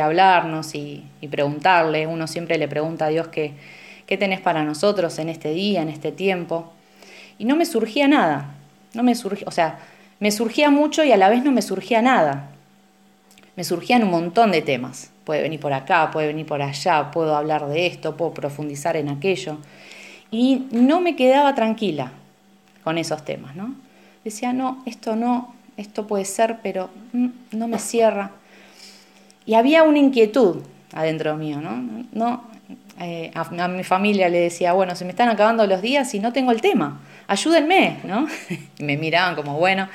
hablarnos y, preguntarle. Uno siempre le pregunta a Dios qué, qué tenés para nosotros en este día, en este tiempo. Y no me surgía nada. No me surgía, o sea, me surgía mucho y a la vez no me surgía nada. Me surgían un montón de temas. Puede venir por acá, puede venir por allá, puedo hablar de esto, puedo profundizar en aquello. Y no me quedaba tranquila con esos temas, ¿no? Decía, no, esto no, esto puede ser, pero mm, no me cierra. Y había una inquietud adentro mío, ¿no? no eh, a, mi familia le decía, bueno, se me están acabando los días y no tengo el tema, ayúdenme, ¿no? y me miraban como, bueno.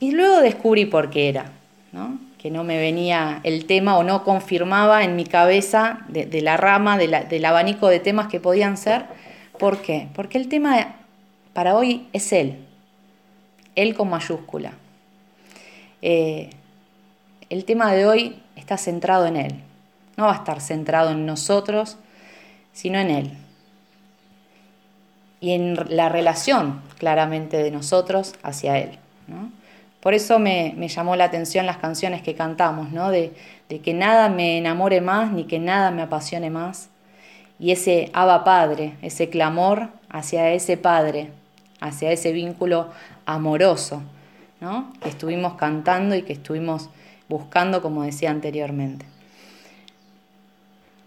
Y luego descubrí por qué era, ¿no? Que no me venía el tema o no confirmaba en mi cabeza de, la rama, del abanico de temas que podían ser. ¿Por qué? Porque el tema para hoy es Él, Él con mayúscula. Eh, el tema de hoy está centrado en Él. No va a estar centrado en nosotros, sino en Él. Y en la relación claramente de nosotros hacia Él. Por eso me, llamó la atención las canciones que cantamos, ¿no? de, de que nada me enamore más ni que nada me apasione más. Y ese Abba Padre, ese clamor hacia ese Padre, hacia ese vínculo amoroso, ¿no? que estuvimos cantando y que estuvimos buscando, como decía anteriormente.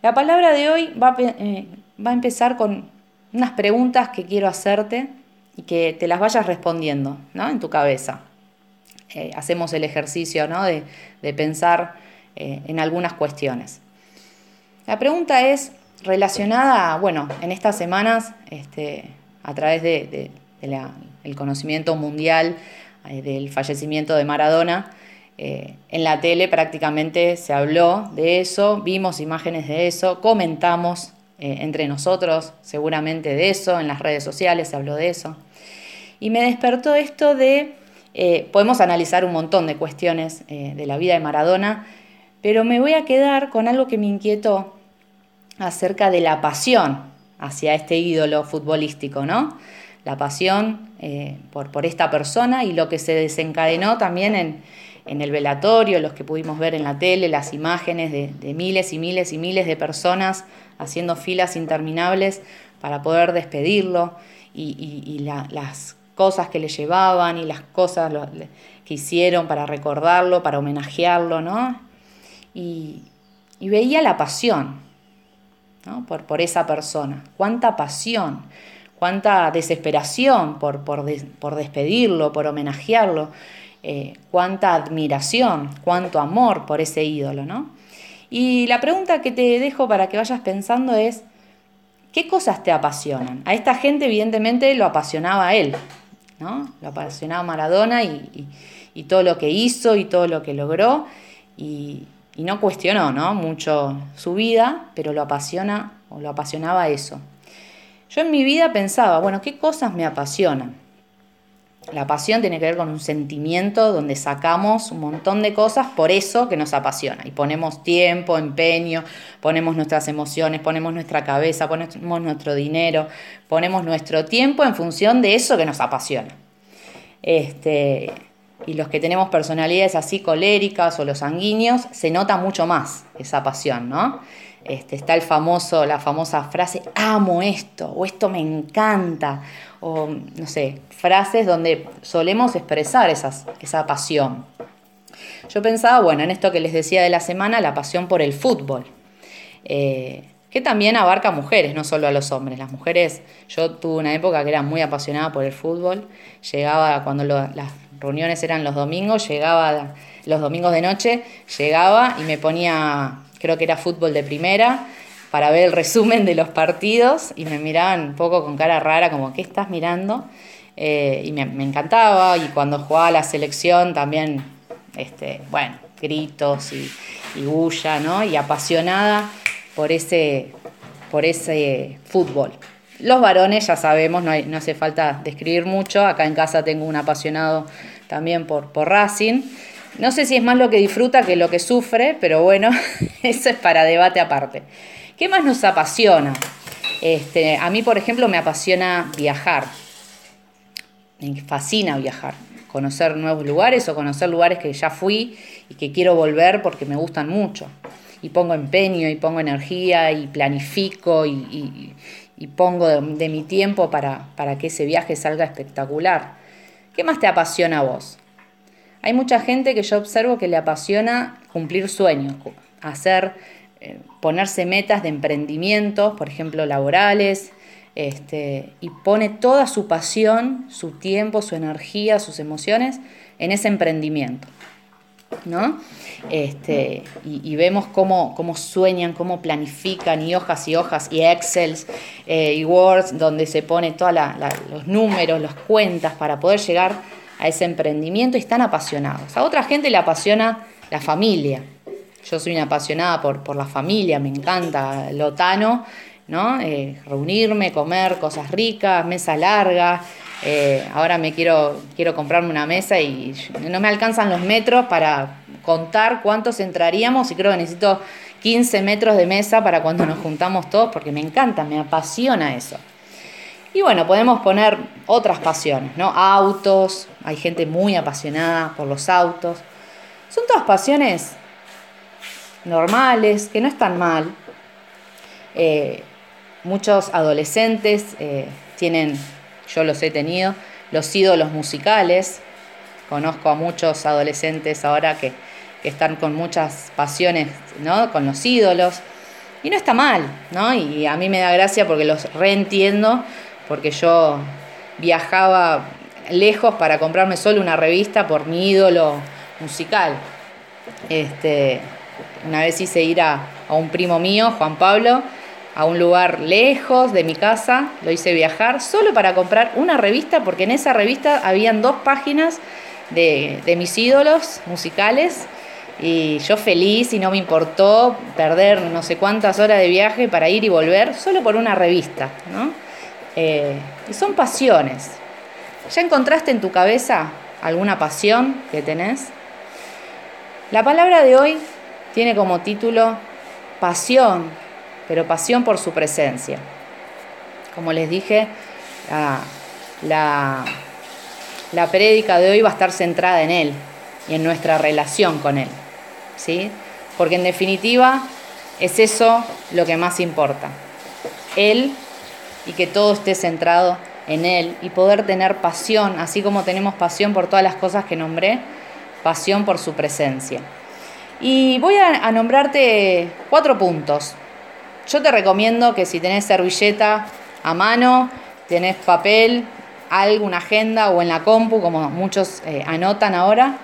La palabra de hoy va a, eh, empezar con unas preguntas que quiero hacerte y que te las vayas respondiendo ¿no? en tu cabeza. Eh, hacemos el ejercicio ¿no? de, pensar eh, en algunas cuestiones. La pregunta es relacionada, bueno, en estas semanas, este, a través del de, conocimiento mundial del fallecimiento de Maradona, eh, en la tele prácticamente se habló de eso, vimos imágenes de eso, comentamos eh, entre nosotros seguramente de eso, en las redes sociales se habló de eso. Y me despertó esto de, eh, podemos analizar un montón de cuestiones de la vida de Maradona, pero me voy a quedar con algo que me inquietó acerca de la pasión hacia este ídolo futbolístico, ¿no? La pasión por, por esta persona y lo que se desencadenó también en, en el velatorio, los que pudimos ver en la tele, las imágenes de, miles y miles y miles de personas haciendo filas interminables para poder despedirlo y, las cosas que le llevaban y las cosas que hicieron para recordarlo, para homenajearlo, ¿no? Y, veía la pasión por, esa persona, cuánta pasión, cuánta desesperación por despedirlo, por homenajearlo. Eh, cuánta admiración, cuánto amor por ese ídolo, ¿no? Y la pregunta que te dejo para que vayas pensando es, ¿qué cosas te apasionan? A esta gente evidentemente lo apasionaba a él, ¿no? Lo apasionaba Maradona y, todo lo que hizo y todo lo que logró y, no cuestionó, ¿no? Mucho su vida, pero lo apasiona o lo apasionaba eso. Yo en mi vida pensaba, bueno, ¿qué cosas me apasionan? La pasión tiene que ver con un sentimiento donde sacamos un montón de cosas por eso que nos apasiona. Y ponemos tiempo, empeño, ponemos nuestras emociones, ponemos nuestra cabeza, ponemos nuestro dinero, ponemos nuestro tiempo en función de eso que nos apasiona. Este, y los que tenemos personalidades así coléricas o los sanguíneos, se nota mucho más esa pasión, ¿no? Este, está el famoso, la famosa frase, amo esto, o esto me encanta, o no sé, frases donde solemos expresar esas, esa pasión. Yo pensaba, bueno, en esto que les decía de la semana, la pasión por el fútbol, eh, que también abarca a mujeres, no solo a los hombres. Las mujeres, yo tuve una época que era muy apasionada por el fútbol, llegaba cuando las reuniones eran los domingos, llegaba los domingos de noche, llegaba y me ponía creo que era fútbol de primera, para ver el resumen de los partidos y me miraban un poco con cara rara, como, ¿qué estás mirando? Eh, y me, encantaba, y cuando jugaba la selección también, este, bueno, gritos y, y bulla, ¿no? Y apasionada por ese, por ese fútbol. Los varones, ya sabemos, no, no hace falta describir mucho, acá en casa tengo un apasionado también por, por Racing. No sé si es más lo que disfruta que lo que sufre, pero bueno, eso es para debate aparte. ¿Qué más nos apasiona? Este, a mí, por ejemplo, me apasiona viajar. Me fascina viajar. conocer nuevos lugares o conocer lugares que ya fui y que quiero volver porque me gustan mucho. Y pongo empeño y pongo energía y planifico y, pongo de, mi tiempo para, para que ese viaje salga espectacular. ¿Qué más te apasiona a vos? Hay mucha gente que yo observo que le apasiona cumplir sueños, hacer, eh, ponerse metas de emprendimientos, por ejemplo, laborales, este, y pone toda su pasión, su tiempo, su energía, sus emociones en ese emprendimiento. ¿no? Este, y, vemos cómo, cómo, sueñan, cómo planifican, y hojas y hojas, y Excels, eh, y Words, donde se pone todos los números, las cuentas para poder llegar a ese emprendimiento y están apasionados. A otra gente le apasiona la familia. Yo soy una apasionada por, la familia, me encanta Lotano, ¿no? Eh, reunirme, comer cosas ricas, mesa larga. Eh, ahora me quiero, quiero comprarme una mesa y no me alcanzan los metros para contar cuántos entraríamos y creo que necesito 15 metros de mesa para cuando nos juntamos todos porque me encanta, me apasiona eso. Y bueno, podemos poner otras pasiones, ¿no? Autos, hay gente muy apasionada por los autos. Son todas pasiones normales, que no están mal. Eh, Muchos adolescentes eh, tienen, yo los he tenido, los ídolos musicales. Conozco a muchos adolescentes ahora que, están con muchas pasiones, ¿no? Con los ídolos. Y no está mal, ¿no? Y a mí me da gracia porque los reentiendo, porque yo viajaba lejos para comprarme solo una revista por mi ídolo musical. Este, una vez hice ir a, a un primo mío, Juan Pablo, a un lugar lejos de mi casa, lo hice viajar solo para comprar una revista, porque en esa revista habían dos páginas de, mis ídolos musicales y yo feliz y no me importó perder no sé cuántas horas de viaje para ir y volver solo por una revista, ¿no? Eh, y son pasiones. ¿Ya encontraste en tu cabeza alguna pasión que tenés? La palabra de hoy tiene como título pasión pero pasión por su presencia. Como les dije, la, la, prédica de hoy va a estar centrada en Él y en nuestra relación con Él. ¿sí? Porque en definitiva es eso lo que más importa. Él y que todo esté centrado en Él y poder tener pasión, así como tenemos pasión por todas las cosas que nombré, pasión por su presencia. Y voy a nombrarte cuatro puntos yo te recomiendo que si tenés servilleta a mano, tenés papel, alguna agenda o en la compu, como muchos eh, anotan ahora,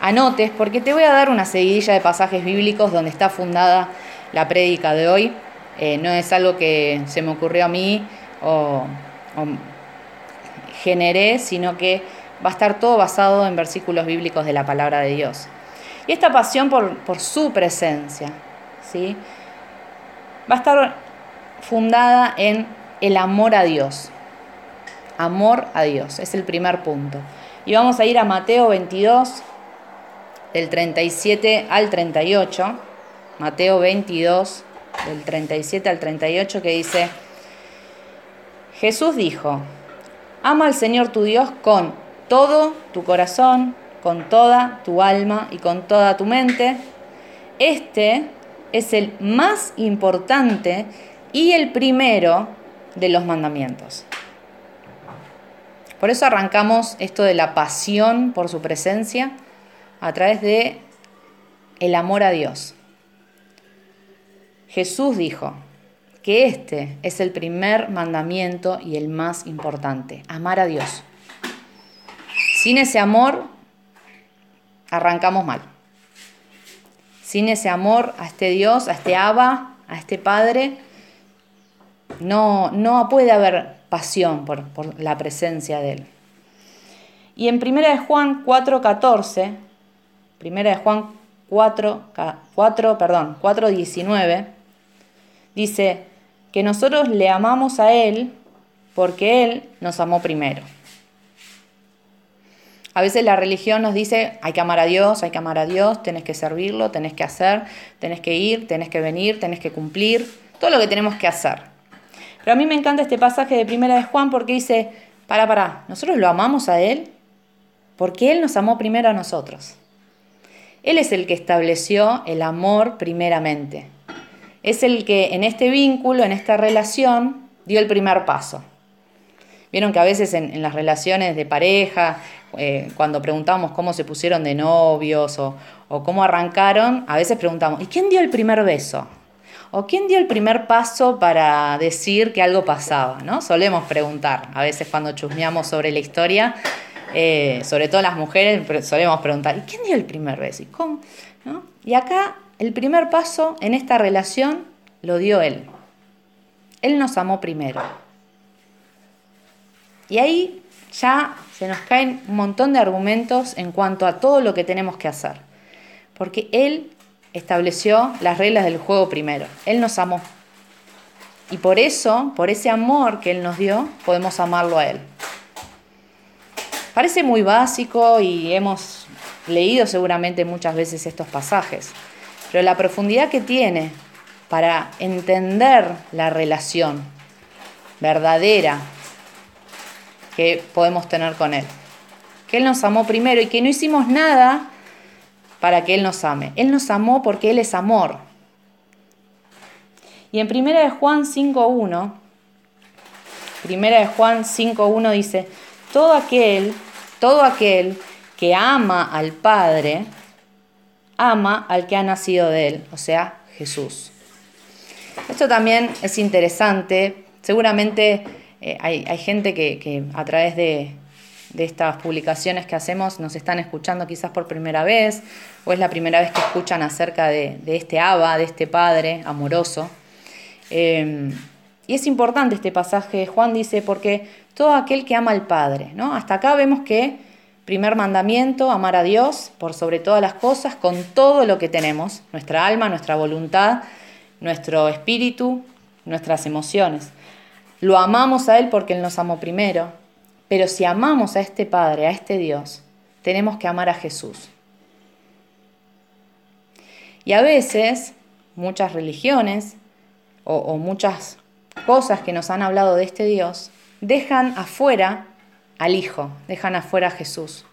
anotes, porque te voy a dar una seguidilla de pasajes bíblicos donde está fundada la prédica de hoy. Eh, no es algo que se me ocurrió a mí o, generé, sino que va a estar todo basado en versículos bíblicos de la palabra de Dios. Y esta pasión por, por su presencia, ¿sí? va a estar fundada en el amor a Dios. Amor a Dios, es el primer punto. Y vamos a ir a Mateo 22, del 37 al 38. Mateo 22, del 37 al 38, que dice, Jesús dijo, ama al Señor tu Dios con todo tu corazón, con toda tu alma y con toda tu mente. Este es el más importante y el primero de los mandamientos. Por eso arrancamos esto de la pasión por su presencia a través de el amor a Dios. Jesús dijo que este es el primer mandamiento y el más importante, amar a Dios. Sin ese amor arrancamos mal sin ese amor a este Dios, a este Abba, a este Padre, no, no puede haber pasión por, la presencia de Él. Y en 1 de Juan 4.14, 1 de Juan 4, 4, perdón, 4.19, dice que nosotros le amamos a Él porque Él nos amó primero. A veces la religión nos dice, hay que amar a Dios, hay que amar a Dios, tenés que servirlo, tenés que hacer, tenés que ir, tenés que venir, tenés que cumplir, todo lo que tenemos que hacer. Pero a mí me encanta este pasaje de Primera de Juan porque dice, para, para, nosotros lo amamos a Él porque Él nos amó primero a nosotros. Él es el que estableció el amor primeramente. Es el que en este vínculo, en esta relación, dio el primer paso. Vieron que a veces en, las relaciones de pareja, eh, cuando preguntamos cómo se pusieron de novios o, o cómo arrancaron, a veces preguntamos, ¿y quién dio el primer beso? ¿O quién dio el primer paso para decir que algo pasaba? ¿no? Solemos preguntar, a veces cuando chusmeamos sobre la historia, eh, sobre todo las mujeres, solemos preguntar, ¿y quién dio el primer beso? ¿Y, cómo? y acá el primer paso en esta relación lo dio Él. Él nos amó primero. Y ahí ya se nos caen un montón de argumentos en cuanto a todo lo que tenemos que hacer. Porque Él estableció las reglas del juego primero. Él nos amó. Y por eso, por ese amor que Él nos dio, podemos amarlo a Él. Parece muy básico y hemos leído seguramente muchas veces estos pasajes, pero la profundidad que tiene para entender la relación verdadera que podemos tener con Él. Que Él nos amó primero y que no hicimos nada para que Él nos ame. Él nos amó porque Él es amor. Y en 1 de Juan 5.1, 1 de Juan 5.1 dice, todo aquel, todo aquel que ama al Padre, ama al que ha nacido de Él, o sea, Jesús. Esto también es interesante. Seguramente eh, hay, gente que a través de, estas publicaciones que hacemos nos están escuchando quizás por primera vez o es la primera vez que escuchan acerca de, este Abba, de este Padre amoroso. Eh, y es importante este pasaje, Juan dice, porque todo aquel que ama al Padre, ¿no? Hasta acá vemos que primer mandamiento, amar a Dios por sobre todas las cosas, con todo lo que tenemos, nuestra alma, nuestra voluntad, nuestro espíritu, nuestras emociones. Lo amamos a Él porque Él nos amó primero, pero si amamos a este Padre, a este Dios, tenemos que amar a Jesús. Y a veces muchas religiones o, muchas cosas que nos han hablado de este Dios dejan afuera al Hijo, dejan afuera a Jesús.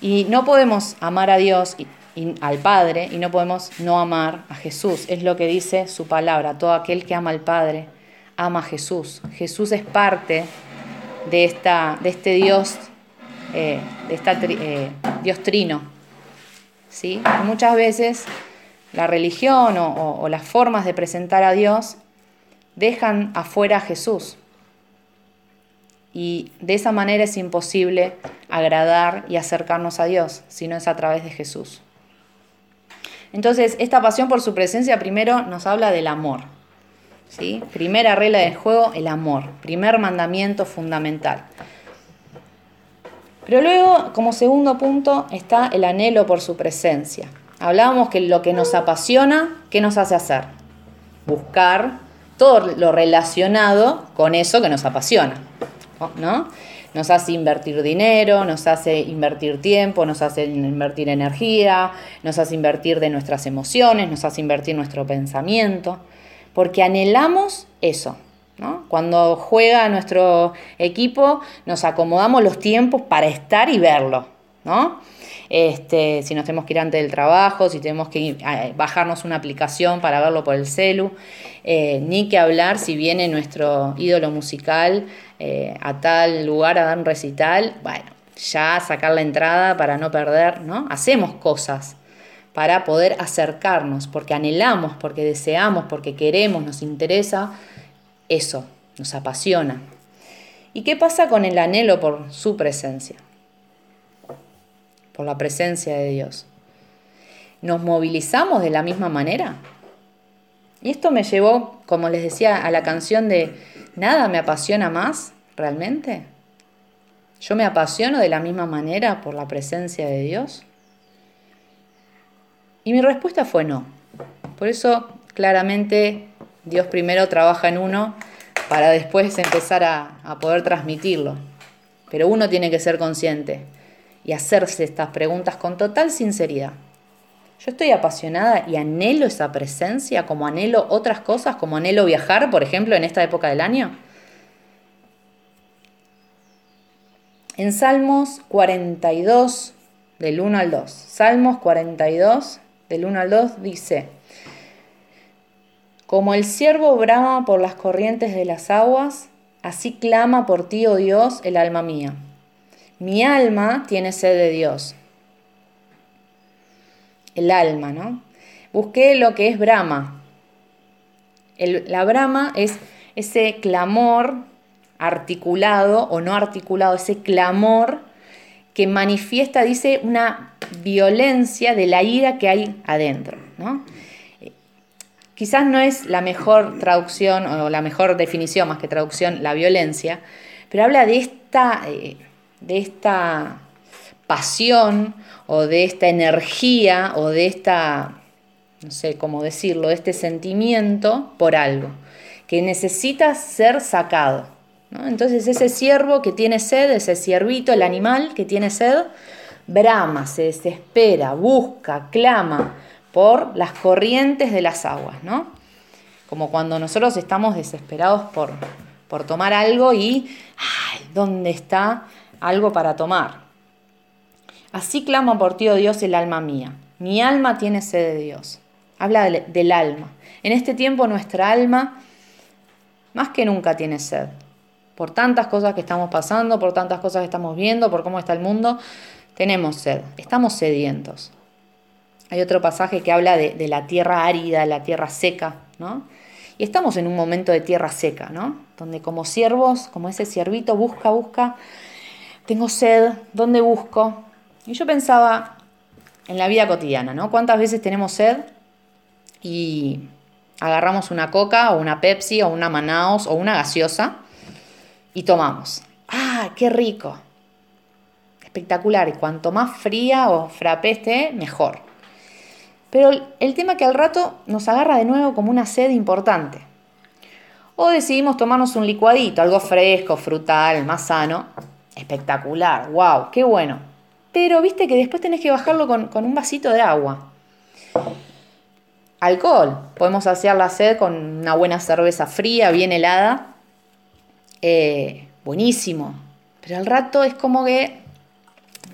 Y no podemos amar a Dios y, al Padre y no podemos no amar a Jesús. Es lo que dice su palabra. Todo aquel que ama al Padre ama a Jesús. Jesús es parte de, esta, de este Dios, eh, de esta, eh, Dios trino. ¿sí? muchas veces la religión o, las formas de presentar a Dios dejan afuera a Jesús. Y de esa manera es imposible agradar y acercarnos a Dios, si no es a través de Jesús. Entonces, esta pasión por su presencia primero nos habla del amor. ¿Sí? Primera regla del juego, el amor. Primer mandamiento fundamental. Pero luego, como segundo punto, está el anhelo por su presencia. Hablábamos que lo que nos apasiona, ¿qué nos hace hacer? Buscar todo lo relacionado con eso que nos apasiona. ¿no? Nos hace invertir dinero, nos hace invertir tiempo, nos hace invertir energía, nos hace invertir de nuestras emociones, nos hace invertir nuestro pensamiento porque anhelamos eso. ¿no? Cuando juega nuestro equipo, nos acomodamos los tiempos para estar y verlo. ¿no? Este, si nos tenemos que ir antes del trabajo, si tenemos que bajarnos una aplicación para verlo por el celu, eh, ni que hablar si viene nuestro ídolo musical eh, a tal lugar a dar un recital, bueno, ya sacar la entrada para no perder, ¿no? Hacemos cosas para poder acercarnos, porque anhelamos, porque deseamos, porque queremos, nos interesa, eso, nos apasiona. ¿Y qué pasa con el anhelo por su presencia? Por la presencia de Dios. ¿Nos movilizamos de la misma manera? Y esto me llevó, como les decía, a la canción de Nada me apasiona más, realmente. ¿Yo me apasiono de la misma manera por la presencia de Dios? Y mi respuesta fue no. Por eso claramente Dios primero trabaja en uno para después empezar a, poder transmitirlo. Pero uno tiene que ser consciente y hacerse estas preguntas con total sinceridad. Yo estoy apasionada y anhelo esa presencia como anhelo otras cosas, como anhelo viajar, por ejemplo, en esta época del año. En Salmos 42, del 1 al 2. Salmos 42, del 1 al 2 dice, Como el siervo brama por las corrientes de las aguas, así clama por ti, oh Dios, el alma mía. Mi alma tiene sed de Dios. El alma, ¿no? Busqué lo que es brama. la brama es ese clamor articulado o no articulado, ese clamor que manifiesta, dice, una violencia de la ira que hay adentro. ¿no? Quizás no es la mejor traducción o la mejor definición más que traducción, la violencia, pero habla de esta, eh, de esta pasión o de esta energía o de esta, no sé cómo decirlo, de este sentimiento por algo, que necesita ser sacado. Entonces ese ciervo que tiene sed, ese ciervito, el animal que tiene sed, brama, se desespera, busca, clama por las corrientes de las aguas, ¿no? Como cuando nosotros estamos desesperados por, por tomar algo y, ay, ¿dónde está algo para tomar? Así clama por ti, oh Dios, el alma mía. Mi alma tiene sed de Dios. Habla del alma. En este tiempo nuestra alma más que nunca tiene sed por tantas cosas que estamos pasando, por tantas cosas que estamos viendo, por cómo está el mundo, tenemos sed, estamos sedientos. Hay otro pasaje que habla de, la tierra árida, la tierra seca, ¿no? Y estamos en un momento de tierra seca, ¿no? Donde como siervos, como ese siervito, busca, busca, tengo sed, ¿dónde busco? Y yo pensaba en la vida cotidiana, ¿no? ¿Cuántas veces tenemos sed y agarramos una coca o una Pepsi o una Manaos o una gaseosa y tomamos. ¡Ah, qué rico! Espectacular. Y cuanto más fría o frappé esté, mejor. Pero el tema que al rato nos agarra de nuevo como una sed importante. O decidimos tomarnos un licuadito, algo fresco, frutal, más sano. Espectacular, wow, qué bueno. Pero viste que después tenés que bajarlo con, con un vasito de agua. Alcohol. Podemos hacer la sed con una buena cerveza fría, bien helada eh, buenísimo. Pero al rato es como que,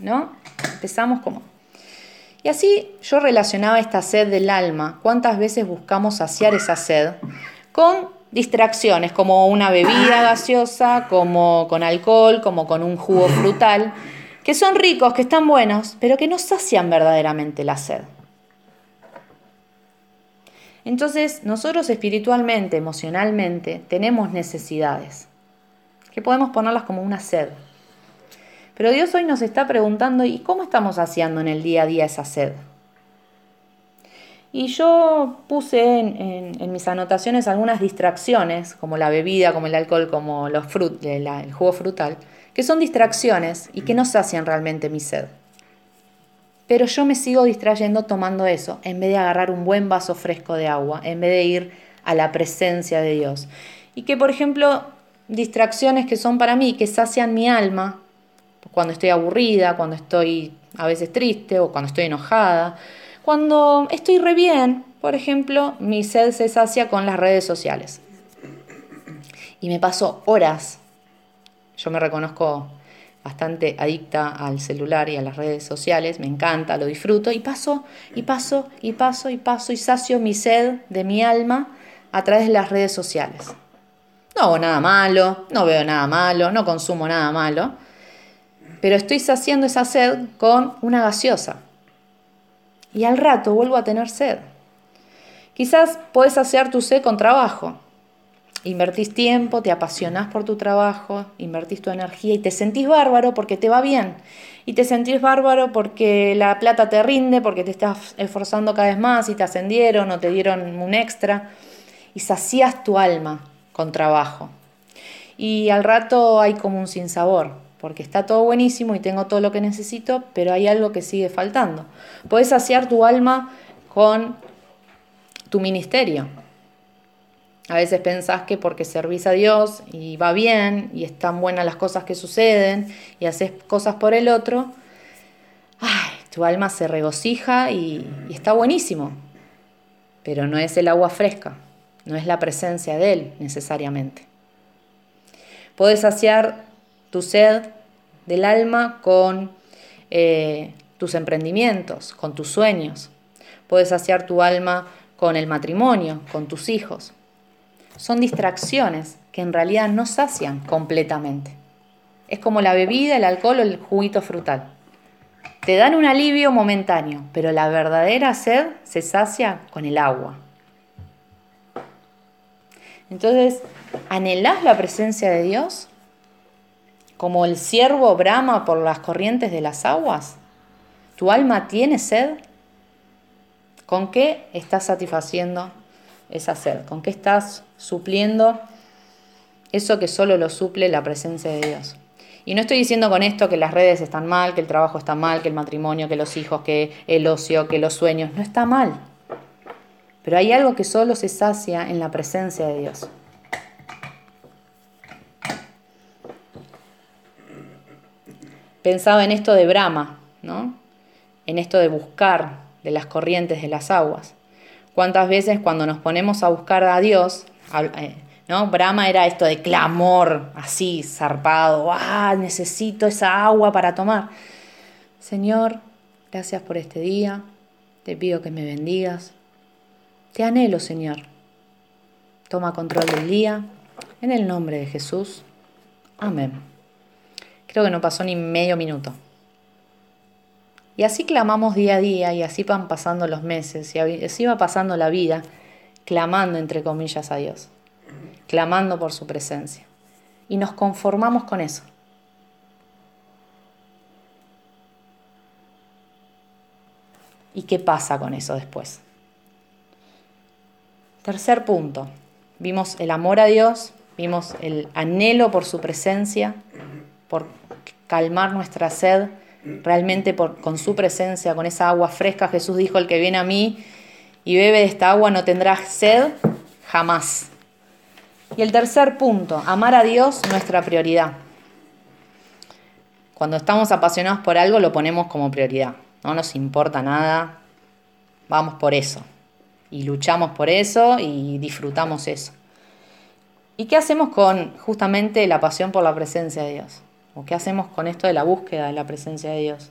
¿no? Empezamos como... Y así yo relacionaba esta sed del alma, cuántas veces buscamos saciar esa sed con distracciones, como una bebida gaseosa, como con alcohol, como con un jugo frutal, que son ricos, que están buenos, pero que no sacian verdaderamente la sed. Entonces, nosotros espiritualmente, emocionalmente, tenemos necesidades que podemos ponerlas como una sed. Pero Dios hoy nos está preguntando, ¿y cómo estamos haciendo en el día a día esa sed? Y yo puse en, mis anotaciones algunas distracciones, como la bebida, como el alcohol, como los frut, el jugo frutal, que son distracciones y que no sacian realmente mi sed. Pero yo me sigo distrayendo tomando eso, en vez de agarrar un buen vaso fresco de agua, en vez de ir a la presencia de Dios. Y que, por ejemplo, distracciones que son para mí, que sacian mi alma, cuando estoy aburrida, cuando estoy a veces triste o cuando estoy enojada. Cuando estoy re bien, por ejemplo, mi sed se sacia con las redes sociales. Y me paso horas. Yo me reconozco bastante adicta al celular y a las redes sociales, me encanta, lo disfruto y paso y paso y paso y paso y sacio mi sed de mi alma a través de las redes sociales. No hago nada malo, no veo nada malo, no consumo nada malo, pero estoy saciando esa sed con una gaseosa. Y al rato vuelvo a tener sed. Quizás puedes saciar tu sed con trabajo. Invertís tiempo, te apasionás por tu trabajo, invertís tu energía y te sentís bárbaro porque te va bien. Y te sentís bárbaro porque la plata te rinde, porque te estás esforzando cada vez más y te ascendieron o te dieron un extra. Y sacías tu alma con trabajo. Y al rato hay como un sinsabor, porque está todo buenísimo y tengo todo lo que necesito, pero hay algo que sigue faltando. Puedes saciar tu alma con tu ministerio. A veces pensás que porque servís a Dios y va bien y están buenas las cosas que suceden y haces cosas por el otro, tu alma se regocija y está buenísimo, pero no es el agua fresca no es la presencia de Él necesariamente. Puedes saciar tu sed del alma con eh, tus emprendimientos, con tus sueños. Puedes saciar tu alma con el matrimonio, con tus hijos. Son distracciones que en realidad no sacian completamente. Es como la bebida, el alcohol o el juguito frutal. Te dan un alivio momentáneo, pero la verdadera sed se sacia con el agua. Entonces, ¿anhelás la presencia de Dios? Como el ciervo brama por las corrientes de las aguas. ¿Tu alma tiene sed? ¿Con qué estás satisfaciendo esa sed? ¿Con qué estás supliendo eso que solo lo suple la presencia de Dios? Y no estoy diciendo con esto que las redes están mal, que el trabajo está mal, que el matrimonio, que los hijos, que el ocio, que los sueños. No está mal. Pero hay algo que solo se sacia en la presencia de Dios. Pensaba en esto de Brahma, ¿no? En esto de buscar de las corrientes de las aguas. ¿Cuántas veces cuando nos ponemos a buscar a Dios, eh, ¿no? Brahma era esto de clamor, así, zarpado, ah, necesito esa agua para tomar. Señor, gracias por este día, te pido que me bendigas. Te anhelo, Señor. Toma control del día, en el nombre de Jesús. Amén. Creo que no pasó ni medio minuto. Y así clamamos día a día y así van pasando los meses y así va pasando la vida, clamando entre comillas a Dios clamando por su presencia. Y nos conformamos con eso. ¿Y qué pasa con eso después? Tercer punto. Vimos el amor a Dios, vimos el anhelo por su presencia, por calmar nuestra sed, realmente por, con su presencia, con esa agua fresca. Jesús dijo, el que viene a mí y bebe de esta agua no tendrá sed jamás. Y el tercer punto, amar a Dios, nuestra prioridad. Cuando estamos apasionados por algo, lo ponemos como prioridad. No nos importa nada, vamos por eso. Y luchamos por eso y disfrutamos eso. ¿Y qué hacemos con justamente la pasión por la presencia de Dios? ¿O qué hacemos con esto de la búsqueda de la presencia de Dios?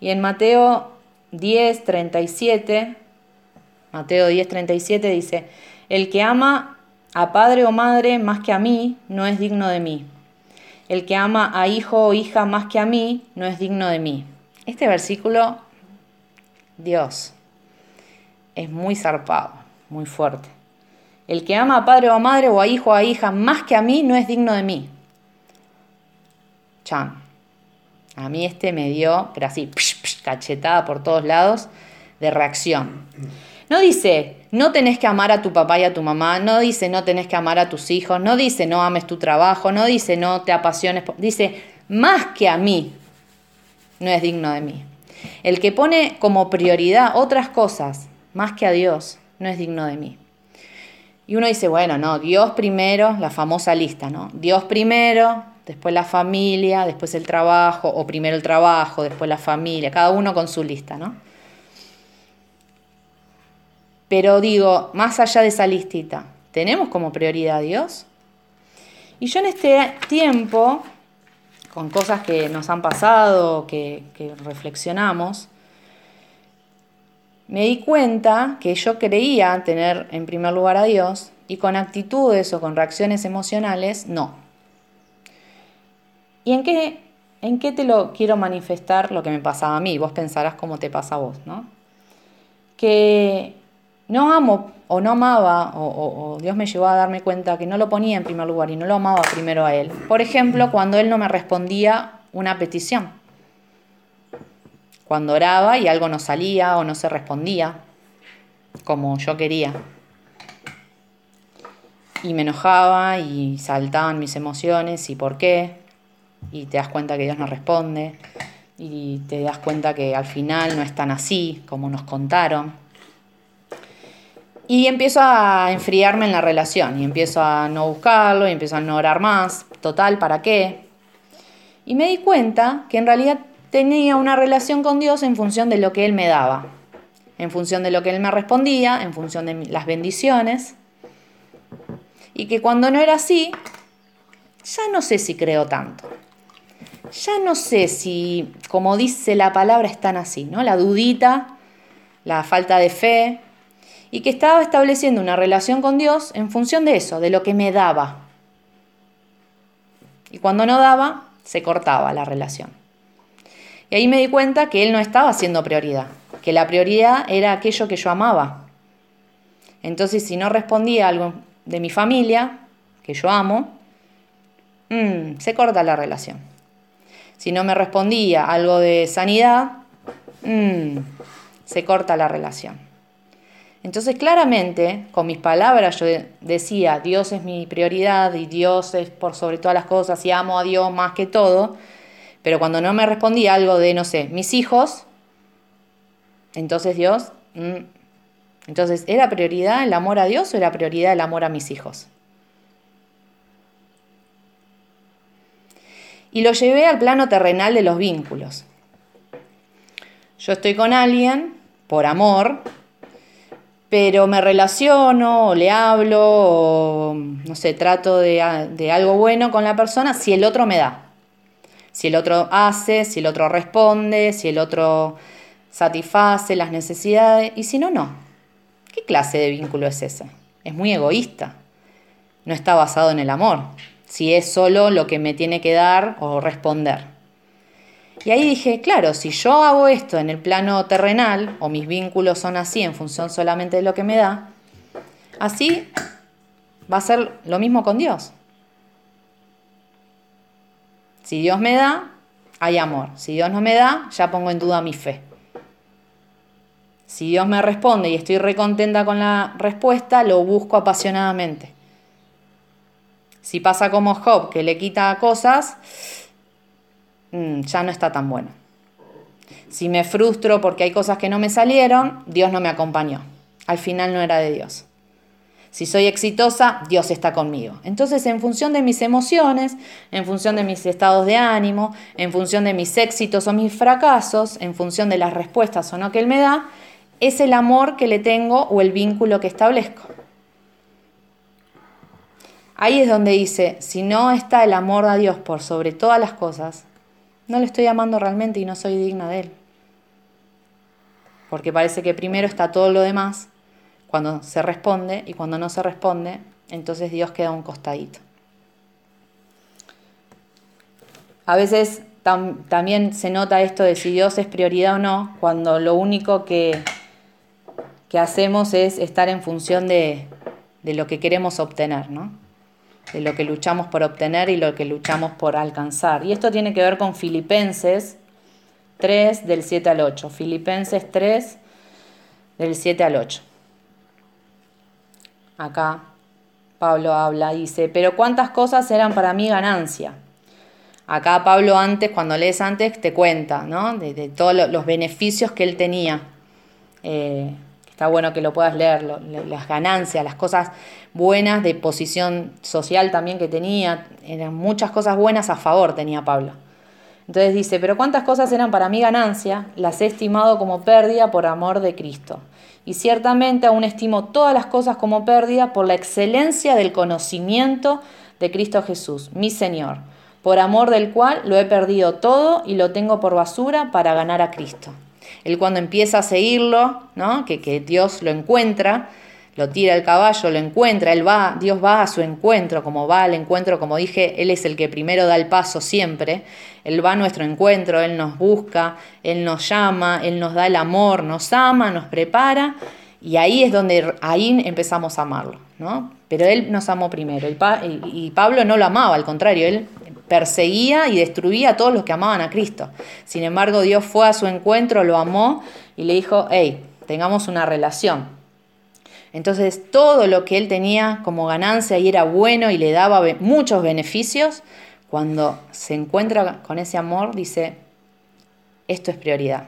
Y en Mateo 10, 37, Mateo 10, 37 dice, el que ama a padre o madre más que a mí no es digno de mí. El que ama a hijo o hija más que a mí no es digno de mí. Este versículo, Dios, es muy zarpado, muy fuerte. El que ama a padre o a madre o a hijo o a hija más que a mí no es digno de mí. Chan. A mí este me dio, pero así, cachetada por todos lados, de reacción. No dice, no tenés que amar a tu papá y a tu mamá, no dice, no tenés que amar a tus hijos, no dice, no ames tu trabajo, no dice, no te apasiones, dice, más que a mí, no es digno de mí. El que pone como prioridad otras cosas más que a Dios, no es digno de mí. Y uno dice, bueno, no, Dios primero, la famosa lista, ¿no? Dios primero, después la familia, después el trabajo, o primero el trabajo, después la familia, cada uno con su lista, ¿no? Pero digo, más allá de esa listita, ¿tenemos como prioridad a Dios? Y yo en este tiempo, con cosas que nos han pasado, que, que reflexionamos, me di cuenta que yo creía tener en primer lugar a Dios y con actitudes o con reacciones emocionales, no. ¿Y en qué, en qué te lo quiero manifestar lo que me pasaba a mí? Vos pensarás cómo te pasa a vos, ¿no? Que no amo o no amaba, o, Dios me llevó a darme cuenta que no lo ponía en primer lugar y no lo amaba primero a Él. Por ejemplo, cuando Él no me respondía una petición. Cuando oraba y algo no salía o no se respondía como yo quería. Y me enojaba y saltaban mis emociones y por qué. Y te das cuenta que Dios no responde. Y te das cuenta que al final no es tan así como nos contaron. Y empiezo a enfriarme en la relación y empiezo a no buscarlo y empiezo a no orar más. Total, ¿para qué? Y me di cuenta que en realidad tenía una relación con Dios en función de lo que Él me daba, en función de lo que Él me respondía, en función de las bendiciones. Y que cuando no era así, ya no sé si creo tanto. ya no sé si, como dice la palabra, están así, ¿no? La dudita, la falta de fe, y que estaba estableciendo una relación con Dios en función de eso, de lo que me daba. Y cuando no daba, se cortaba la relación. Y ahí me di cuenta que Él no estaba siendo prioridad, que la prioridad era aquello que yo amaba. Entonces, si no respondía algo de mi familia, que yo amo, mm, se corta la relación. Si no me respondía algo de sanidad, mm, se corta la relación. Entonces claramente, con mis palabras yo decía, Dios es mi prioridad y Dios es por sobre todas las cosas y amo a Dios más que todo, pero cuando no me respondía algo de, no sé, mis hijos, entonces Dios, mm, entonces, ¿era prioridad el amor a Dios o era prioridad el amor a mis hijos? Y lo llevé al plano terrenal de los vínculos. Yo estoy con alguien por amor, pero me relaciono o le hablo o, no sé, trato de, de, algo bueno con la persona si el otro me da. Si el otro hace, si el otro responde, si el otro satisface las necesidades y si no, no. ¿Qué clase de vínculo es ese? Es muy egoísta. No está basado en el amor. Si es solo lo que me tiene que dar o responder. Y ahí dije, claro, si yo hago esto en el plano terrenal, o mis vínculos son así en función solamente de lo que me da, así va a ser lo mismo con Dios. Si Dios me da, hay amor. Si Dios no me da, ya pongo en duda mi fe. Si Dios me responde y estoy recontenta con la respuesta, lo busco apasionadamente. Si pasa como Job, que le quita cosas, Mm, ya no está tan bueno. Si me frustro porque hay cosas que no me salieron, Dios no me acompañó. Al final no era de Dios. Si soy exitosa, Dios está conmigo. Entonces, en función de mis emociones, en función de mis estados de ánimo, en función de mis éxitos o mis fracasos, en función de las respuestas o no que Él me da, es el amor que le tengo o el vínculo que establezco. Ahí es donde dice, si no está el amor a Dios por sobre todas las cosas, no le estoy amando realmente y no soy digna de él. Porque parece que primero está todo lo demás, cuando se responde, y cuando no se responde, entonces Dios queda un costadito. A veces también se nota esto de si Dios es prioridad o no, cuando lo único que, que hacemos es estar en función de, de lo que queremos obtener, ¿no? de lo que luchamos por obtener y lo que luchamos por alcanzar. Y esto tiene que ver con Filipenses 3 del 7 al 8. Filipenses 3 del 7 al 8. Acá Pablo habla, dice, pero cuántas cosas eran para mí ganancia. Acá Pablo antes, cuando lees antes, te cuenta, ¿no? De, todos los beneficios que él tenía. Eh, está bueno que lo puedas leer, las ganancias, las cosas buenas de posición social también que tenía, eran muchas cosas buenas a favor tenía Pablo. Entonces dice, pero cuántas cosas eran para mí ganancia, las he estimado como pérdida por amor de Cristo. Y ciertamente aún estimo todas las cosas como pérdida por la excelencia del conocimiento de Cristo Jesús, mi Señor, por amor del cual lo he perdido todo y lo tengo por basura para ganar a Cristo. Él cuando empieza a seguirlo, ¿no? que, que Dios lo encuentra, lo tira el caballo, lo encuentra, él va, Dios va a su encuentro, como va al encuentro, como dije, Él es el que primero da el paso siempre, Él va a nuestro encuentro, Él nos busca, Él nos llama, Él nos da el amor, nos ama, nos prepara, y ahí es donde ahí empezamos a amarlo, ¿no? Pero Él nos amó primero, y Pablo no lo amaba, al contrario, Él perseguía y destruía a todos los que amaban a Cristo. Sin embargo, Dios fue a su encuentro, lo amó y le dijo, hey, tengamos una relación. Entonces todo lo que él tenía como ganancia y era bueno y le daba muchos beneficios, cuando se encuentra con ese amor dice, esto es prioridad,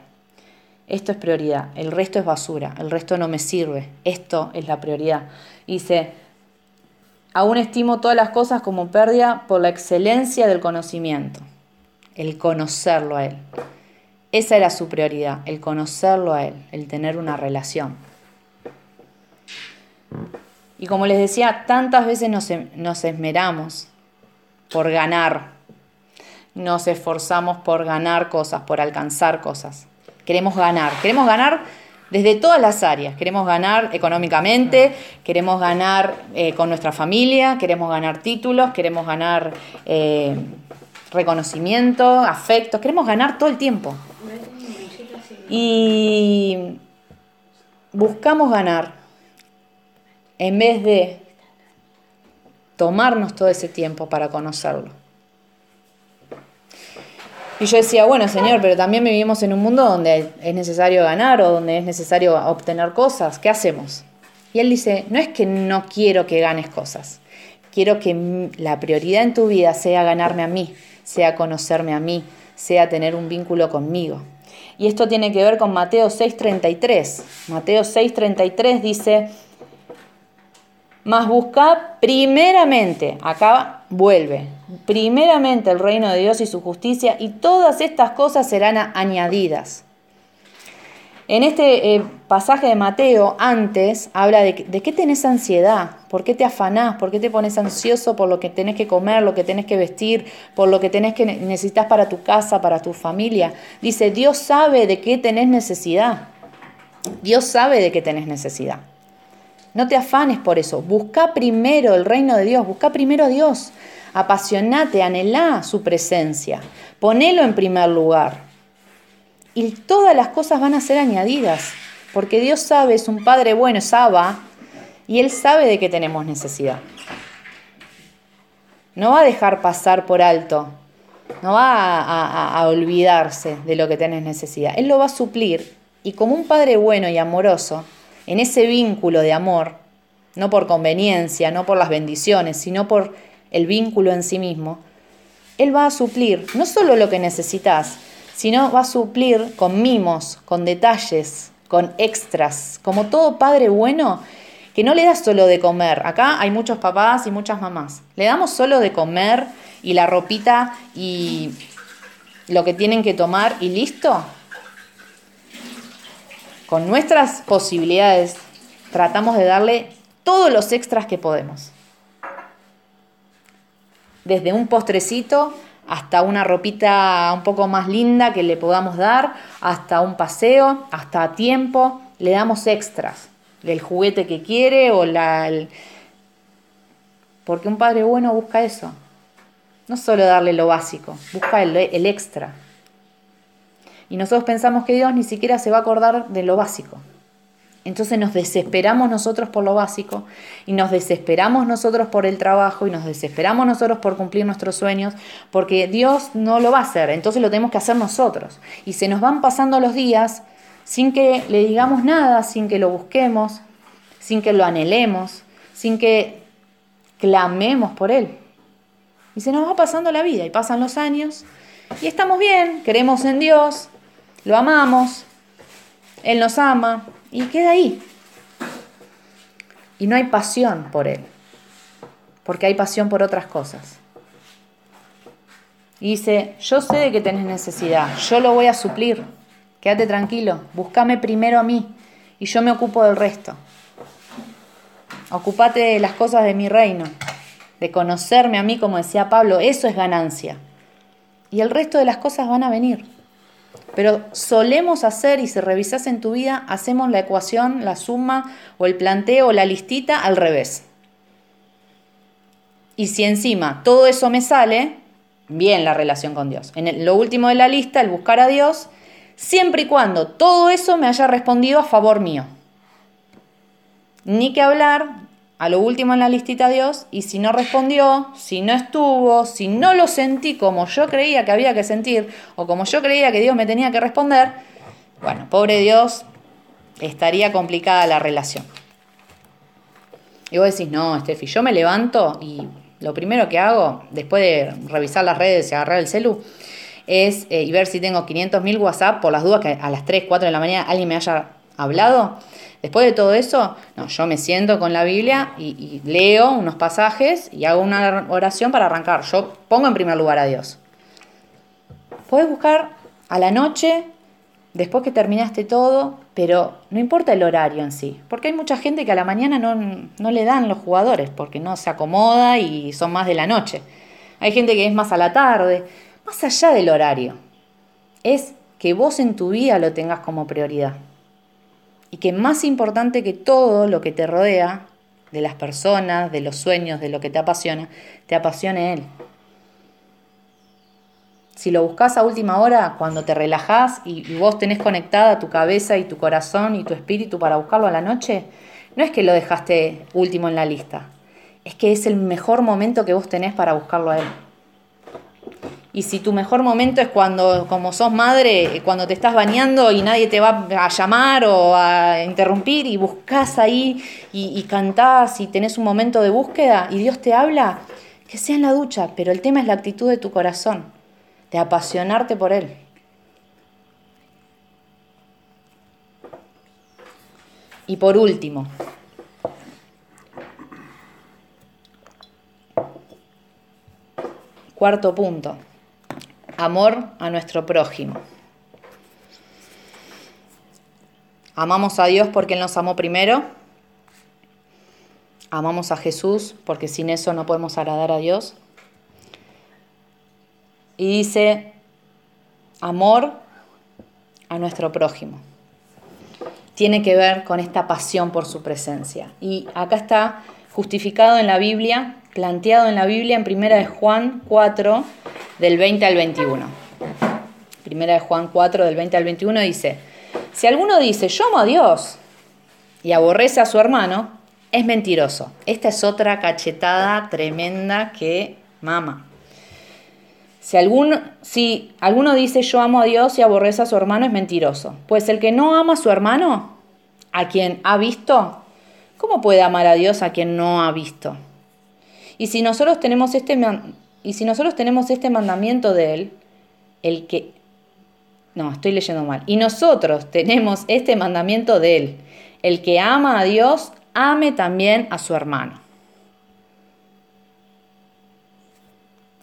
esto es prioridad, el resto es basura, el resto no me sirve, esto es la prioridad. Dice, aún estimo todas las cosas como pérdida por la excelencia del conocimiento, el conocerlo a Él. Esa era su prioridad, el conocerlo a Él, el tener una relación. Y como les decía, tantas veces nos, nos esmeramos por ganar, nos esforzamos por ganar cosas, por alcanzar cosas. Queremos ganar, queremos ganar desde todas las áreas. Queremos ganar económicamente, queremos ganar eh, con nuestra familia, queremos ganar títulos, queremos ganar eh, reconocimiento, afectos, queremos ganar todo el tiempo. Y buscamos ganar en vez de tomarnos todo ese tiempo para conocerlo. Y yo decía, bueno, Señor, pero también vivimos en un mundo donde es necesario ganar o donde es necesario obtener cosas. ¿Qué hacemos? Y él dice, no es que no quiero que ganes cosas, quiero que la prioridad en tu vida sea ganarme a mí, sea conocerme a mí, sea tener un vínculo conmigo. Y esto tiene que ver con Mateo 6:33. Mateo 6:33 dice, mas buscad primeramente, acá vuelve, primeramente el reino de Dios y su justicia y todas estas cosas serán añadidas. En este eh, pasaje de Mateo, antes, habla de, de, qué tenés ansiedad, por qué te afanás, por qué te pones ansioso por lo que tenés que comer, lo que tenés que vestir, por lo que tenés que necesitas para tu casa, para tu familia. Dice, Dios sabe de qué tenés necesidad. Dios sabe de qué tenés necesidad. No te afanes por eso. Busca primero el reino de Dios, busca primero a Dios. Apasionate, anhelá su presencia. Ponelo en primer lugar. Y todas las cosas van a ser añadidas, porque Dios sabe, es un Padre bueno, es y Él sabe de qué tenemos necesidad. No va a dejar pasar por alto, no va a, a olvidarse de lo que tenés necesidad. Él lo va a suplir y como un Padre bueno y amoroso, en ese vínculo de amor, no por conveniencia, no por las bendiciones, sino por el vínculo en sí mismo, Él va a suplir no solo lo que necesitas, sino va a suplir con mimos, con detalles, con extras, como todo padre bueno que no le da solo de comer. Acá hay muchos papás y muchas mamás. Le damos solo de comer y la ropita y lo que tienen que tomar y listo con nuestras posibilidades, tratamos de darle todos los extras que podemos. Desde un postrecito hasta una ropita un poco más linda que le podamos dar, hasta un paseo, hasta tiempo, le damos extras. El juguete que quiere o la... Porque un padre bueno busca eso. No solo darle lo básico, busca el, el extra. Y nosotros pensamos que Dios ni siquiera se va a acordar de lo básico. Entonces nos desesperamos nosotros por lo básico y nos desesperamos nosotros por el trabajo y nos desesperamos nosotros por cumplir nuestros sueños porque Dios no lo va a hacer, entonces lo tenemos que hacer nosotros. Y se nos van pasando los días sin que le digamos nada, sin que lo busquemos, sin que lo anhelemos, sin que clamemos por Él. Y se nos va pasando la vida y pasan los años y estamos bien, creemos en Dios, lo amamos, Él nos ama y queda ahí. Y no hay pasión por Él, porque hay pasión por otras cosas. Y dice, yo sé de que tenés necesidad, yo lo voy a suplir, quédate tranquilo, búscame primero a mí y yo me ocupo del resto. Ocupate de las cosas de mi reino, de conocerme a mí, como decía Pablo, eso es ganancia. Y el resto de las cosas van a venir. Pero solemos hacer, y si revisas en tu vida, hacemos la ecuación, la suma o el planteo la listita al revés. Y si encima todo eso me sale, bien la relación con Dios. En lo último de la lista, el buscar a Dios, siempre y cuando todo eso me haya respondido a favor mío. Ni que hablar a lo último en la listita Dios y si no respondió, si no estuvo, si no lo sentí como yo creía que había que sentir o como yo creía que Dios me tenía que responder, bueno, pobre Dios, estaría complicada la relación. Y vos decís, no, Steffi, yo me levanto y lo primero que hago, después de revisar las redes y agarrar el celu, es eh, y ver si tengo 500.000 WhatsApp por las dudas que a las 3, 4 de la mañana alguien me haya hablado. Después de todo eso, no, yo me siento con la Biblia y, leo unos pasajes y hago una oración para arrancar. Yo pongo en primer lugar a Dios. Puedes buscar a la noche, después que terminaste todo, pero no importa el horario en sí, porque hay mucha gente que a la mañana no, no le dan los jugadores, porque no se acomoda y son más de la noche. Hay gente que es más a la tarde. más allá del horario, es que vos en tu vida lo tengas como prioridad. Y que más importante que todo lo que te rodea, de las personas, de los sueños, de lo que te apasiona, te apasione Él. Si lo buscas a última hora, cuando te relajás y, y vos tenés conectada tu cabeza y tu corazón y tu espíritu para buscarlo a la noche, no es que lo dejaste último en la lista, es que es el mejor momento que vos tenés para buscarlo a Él. Y si tu mejor momento es cuando, como sos madre, cuando te estás bañando y nadie te va a llamar o a interrumpir y buscas ahí y, y cantás y tenés un momento de búsqueda y Dios te habla, que sea en la ducha, pero el tema es la actitud de tu corazón, de apasionarte por Él. Y por último, cuarto punto, amor a nuestro prójimo. Amamos a Dios porque Él nos amó primero. Amamos a Jesús porque sin eso no podemos agradar a Dios. Y dice, amor a nuestro prójimo. Tiene que ver con esta pasión por su presencia. Y acá está justificado en la Biblia, planteado en la Biblia en primera de Juan 4, del 20 al 21. Primera de Juan 4, del 20 al 21 dice, si alguno dice, yo amo a Dios y aborrece a su hermano, es mentiroso. Esta es otra cachetada tremenda que mama. Si alguno, si alguno dice yo amo a Dios y aborrece a su hermano, es mentiroso. Pues el que no ama a su hermano, a quien ha visto, ¿cómo puede amar a Dios a quien no ha visto? Y si nosotros tenemos este y si nosotros tenemos este mandamiento de Él, el que... No, estoy leyendo mal. Y nosotros tenemos este mandamiento de Él. El que ama a Dios, ame también a su hermano.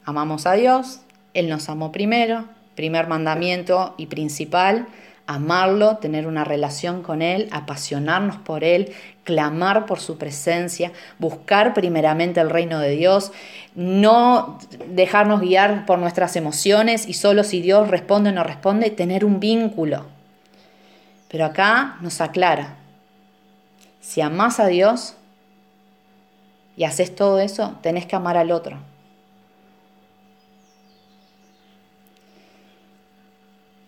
Amamos a Dios, Él nos amó primero, primer mandamiento y principal, amarlo, tener una relación con Él, apasionarnos por Él, clamar por su presencia, buscar primeramente el reino de Dios, no dejarnos guiar por nuestras emociones y solo si Dios responde o no responde, tener un vínculo. Pero acá nos aclara, si amás a Dios y haces todo eso, tenés que amar al otro.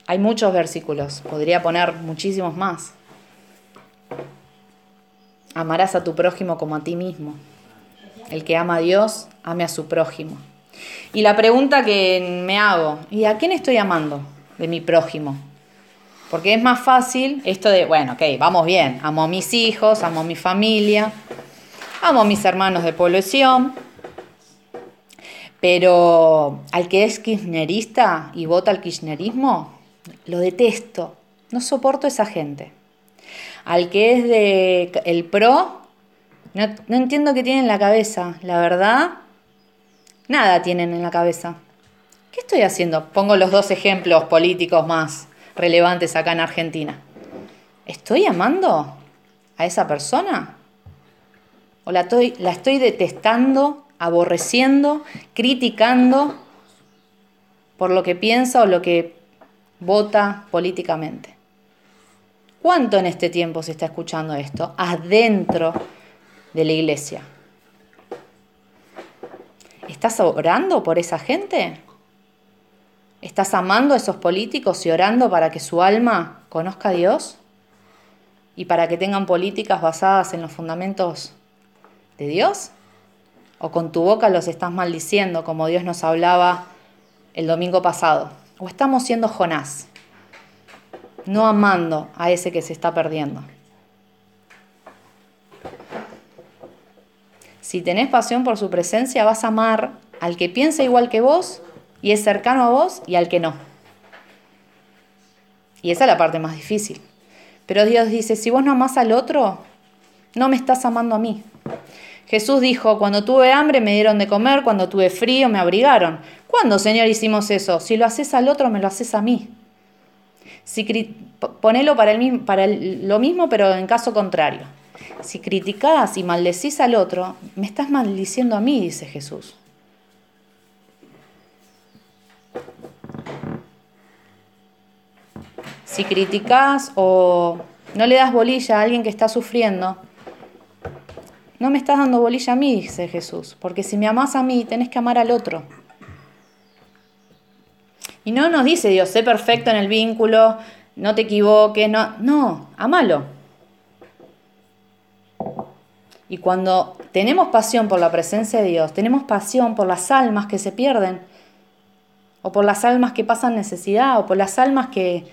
Hay muchos versículos, podría poner muchísimos más. Amarás a tu prójimo como a ti mismo. El que ama a Dios, ame a su prójimo. Y la pregunta que me hago, ¿y a quién estoy amando de mi prójimo? Porque es más fácil esto de, bueno, ok, vamos bien, amo a mis hijos, amo a mi familia, amo a mis hermanos de población, pero al que es kirchnerista y vota al kirchnerismo, lo detesto, no soporto esa gente. Al que es de el pro, no, no entiendo qué tienen en la cabeza, la verdad, nada tienen en la cabeza. ¿Qué estoy haciendo? Pongo los dos ejemplos políticos más relevantes acá en Argentina. ¿Estoy amando a esa persona? ¿O la estoy, la estoy detestando, aborreciendo, criticando por lo que piensa o lo que vota políticamente. ¿Cuánto en este tiempo se está escuchando esto? Adentro de la iglesia. ¿Estás orando por esa gente? ¿Estás amando a esos políticos y orando para que su alma conozca a Dios? ¿Y para que tengan políticas basadas en los fundamentos de Dios? ¿O con tu boca los estás maldiciendo como Dios nos hablaba el domingo pasado? ¿O estamos siendo Jonás? No amando a ese que se está perdiendo. Si tenés pasión por su presencia, vas a amar al que piensa igual que vos y es cercano a vos y al que no. Y esa es la parte más difícil. Pero Dios dice, si vos no amás al otro, no me estás amando a mí. Jesús dijo, cuando tuve hambre me dieron de comer, cuando tuve frío me abrigaron. ¿Cuándo, Señor, hicimos eso? Si lo haces al otro, me lo haces a mí. Si, ponelo para, para lo mismo, pero en caso contrario. Si criticás y maldecís al otro, me estás maldiciendo a mí, dice Jesús. Si criticás o no le das bolilla a alguien que está sufriendo, no me estás dando bolilla a mí, dice Jesús, porque si me amás a mí, tenés que amar al otro. Y no nos dice Dios, sé perfecto en el vínculo, no te equivoques, no, no, amalo. Y cuando tenemos pasión por la presencia de Dios, tenemos pasión por las almas que se pierden, o por las almas que pasan necesidad, o por las almas que,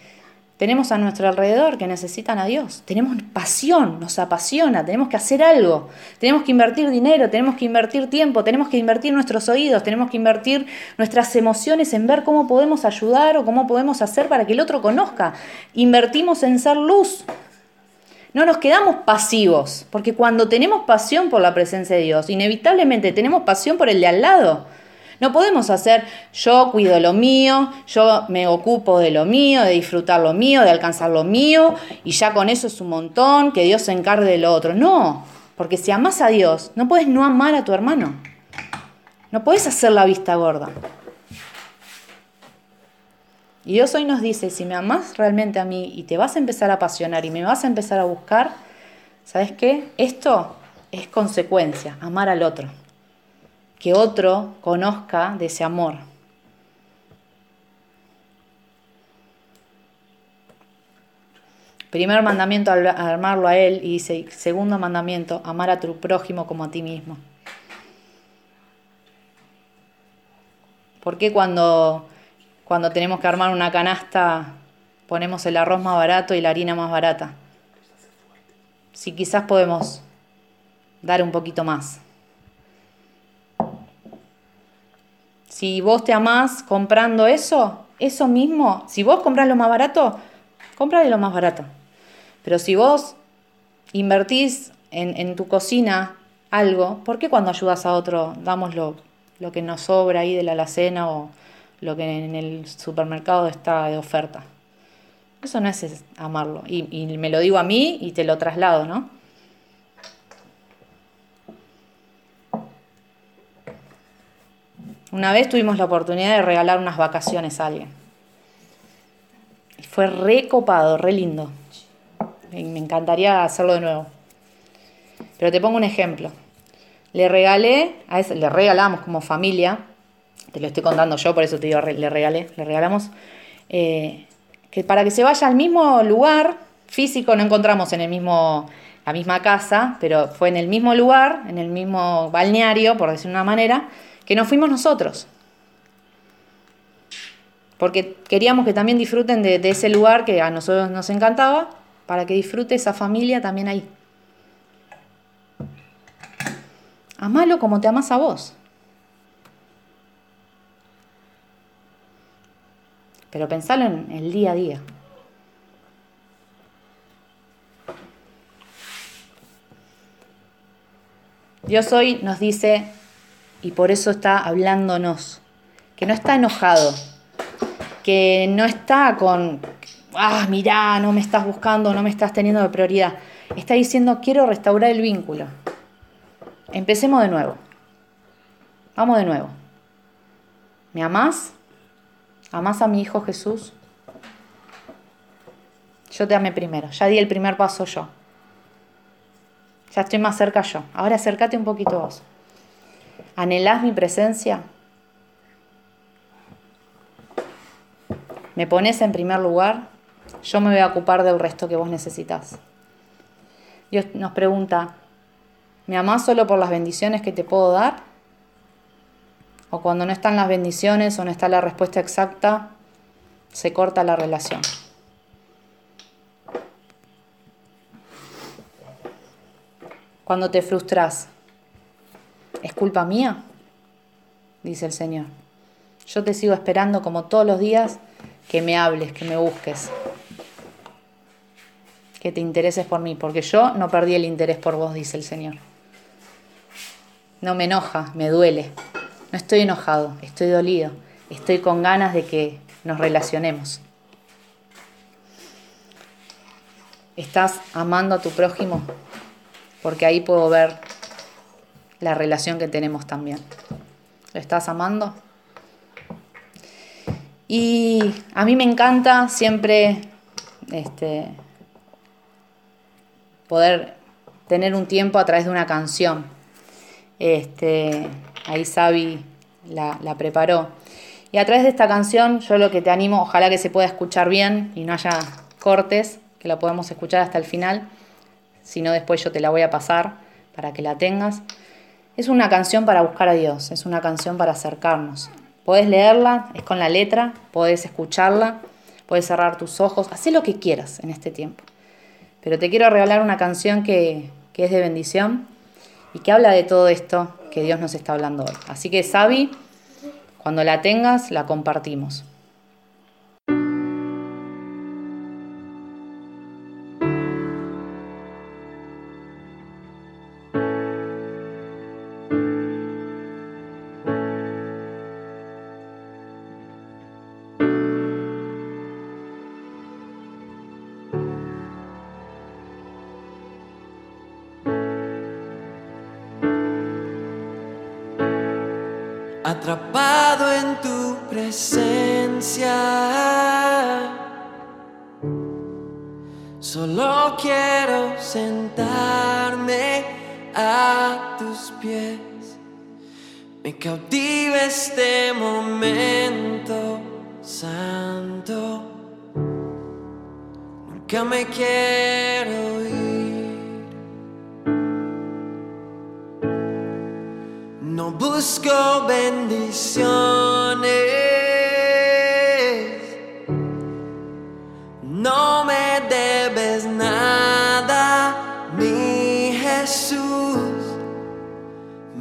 tenemos a nuestro alrededor que necesitan a Dios. Tenemos pasión, nos apasiona, tenemos que hacer algo. Tenemos que invertir dinero, tenemos que invertir tiempo, tenemos que invertir nuestros oídos, tenemos que invertir nuestras emociones en ver cómo podemos ayudar o cómo podemos hacer para que el otro conozca. Invertimos en ser luz. No nos quedamos pasivos, porque cuando tenemos pasión por la presencia de Dios, inevitablemente tenemos pasión por el de al lado. No podemos hacer yo cuido lo mío, yo me ocupo de lo mío, de disfrutar lo mío, de alcanzar lo mío, y ya con eso es un montón, que Dios se encargue de lo otro. No, porque si amas a Dios, no puedes no amar a tu hermano. No puedes hacer la vista gorda. Y Dios hoy nos dice, si me amas realmente a mí y te vas a empezar a apasionar y me vas a empezar a buscar, ¿sabes qué? Esto es consecuencia, amar al otro que otro conozca de ese amor. Primer mandamiento, amarlo a Él. Y dice, segundo mandamiento, amar a tu prójimo como a ti mismo. ¿Por qué cuando, cuando tenemos que armar una canasta ponemos el arroz más barato y la harina más barata? Si quizás podemos dar un poquito más. Si vos te amás comprando eso, eso mismo, si vos compras lo más barato, compra lo más barato. Pero si vos invertís en, tu cocina algo, ¿por qué cuando ayudas a otro damos lo, que nos sobra ahí de la alacena o lo que en el supermercado está de oferta? Eso no es amarlo. Y, y me lo digo a mí y te lo traslado, ¿no? Una vez tuvimos la oportunidad de regalar unas vacaciones a alguien. Y fue re copado, re lindo. Me encantaría hacerlo de nuevo. Pero te pongo un ejemplo. Le regalé, a ese, le regalamos como familia, te lo estoy contando yo, por eso te digo, le regalé, le regalamos, eh, que para que se vaya al mismo lugar físico, no encontramos en el mismo, la misma casa, pero fue en el mismo lugar, en el mismo balneario, por decir una manera, que nos fuimos nosotros. Porque queríamos que también disfruten de, ese lugar que a nosotros nos encantaba, para que disfrute esa familia también ahí. Amalo como te amas a vos. Pero pensalo en el día a día. Dios hoy nos dice, y por eso está hablándonos, que no está enojado, que no está con, ah, mirá, no me estás buscando, no me estás teniendo de prioridad. Está diciendo, quiero restaurar el vínculo. Empecemos de nuevo. Vamos de nuevo. ¿Me amás? ¿Amás a mi Hijo Jesús? Yo te amé primero, ya di el primer paso yo. Ya estoy más cerca yo. Ahora acércate un poquito vos. ¿Anhelás mi presencia? ¿Me pones en primer lugar? Yo me voy a ocupar del resto que vos necesitas. Dios nos pregunta, ¿me amás solo por las bendiciones que te puedo dar? O cuando no están las bendiciones o no está la respuesta exacta, se corta la relación. Cuando te frustras, ¿Es culpa mía? Dice el Señor. Yo te sigo esperando como todos los días que me hables, que me busques, que te intereses por mí, porque yo no perdí el interés por vos, dice el Señor. No me enoja, me duele. No estoy enojado, estoy dolido, estoy con ganas de que nos relacionemos. ¿Estás amando a tu prójimo? Porque ahí puedo ver la relación que tenemos también. ¿Lo estás amando? Y a mí me encanta siempre este, poder tener un tiempo a través de una canción. Este, ahí Sabi la, la preparó. Y a través de esta canción yo lo que te animo, ojalá que se pueda escuchar bien y no haya cortes, que la podamos escuchar hasta el final, si no después yo te la voy a pasar para que la tengas. Es una canción para buscar a Dios, es una canción para acercarnos. Podés leerla, es con la letra, podés escucharla, podés cerrar tus ojos, haz lo que quieras en este tiempo. Pero te quiero regalar una canción que, que es de bendición y que habla de todo esto que Dios nos está hablando hoy. Así que, Sabi, cuando la tengas, la compartimos. Cautiva este momento santo. Nunca me quiero ir. No busco bendiciones,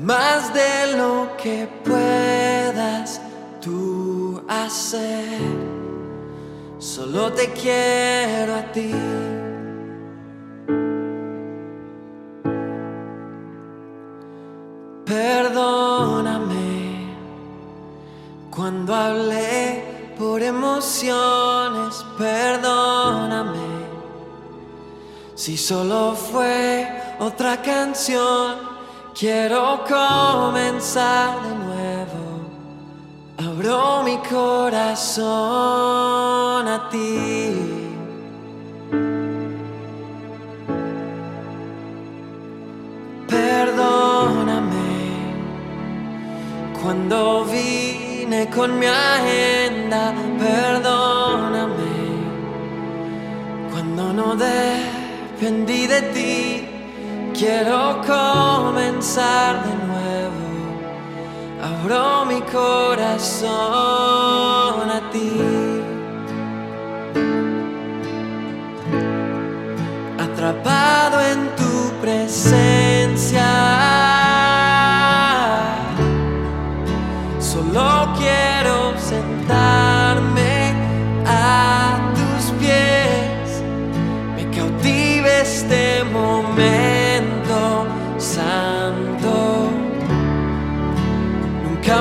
más de lo que puedas tú hacer. Solo te quiero a ti. Perdóname cuando hablé por emociones, perdóname si solo fue otra canción. Quiero comenzar de nuevo. Abro mi corazón a ti. Cuando vine con mi agenda, perdóname. Cuando no dependí de ti, quiero comenzar de nuevo. Abro mi corazón a ti. Atrapado en tu presencia.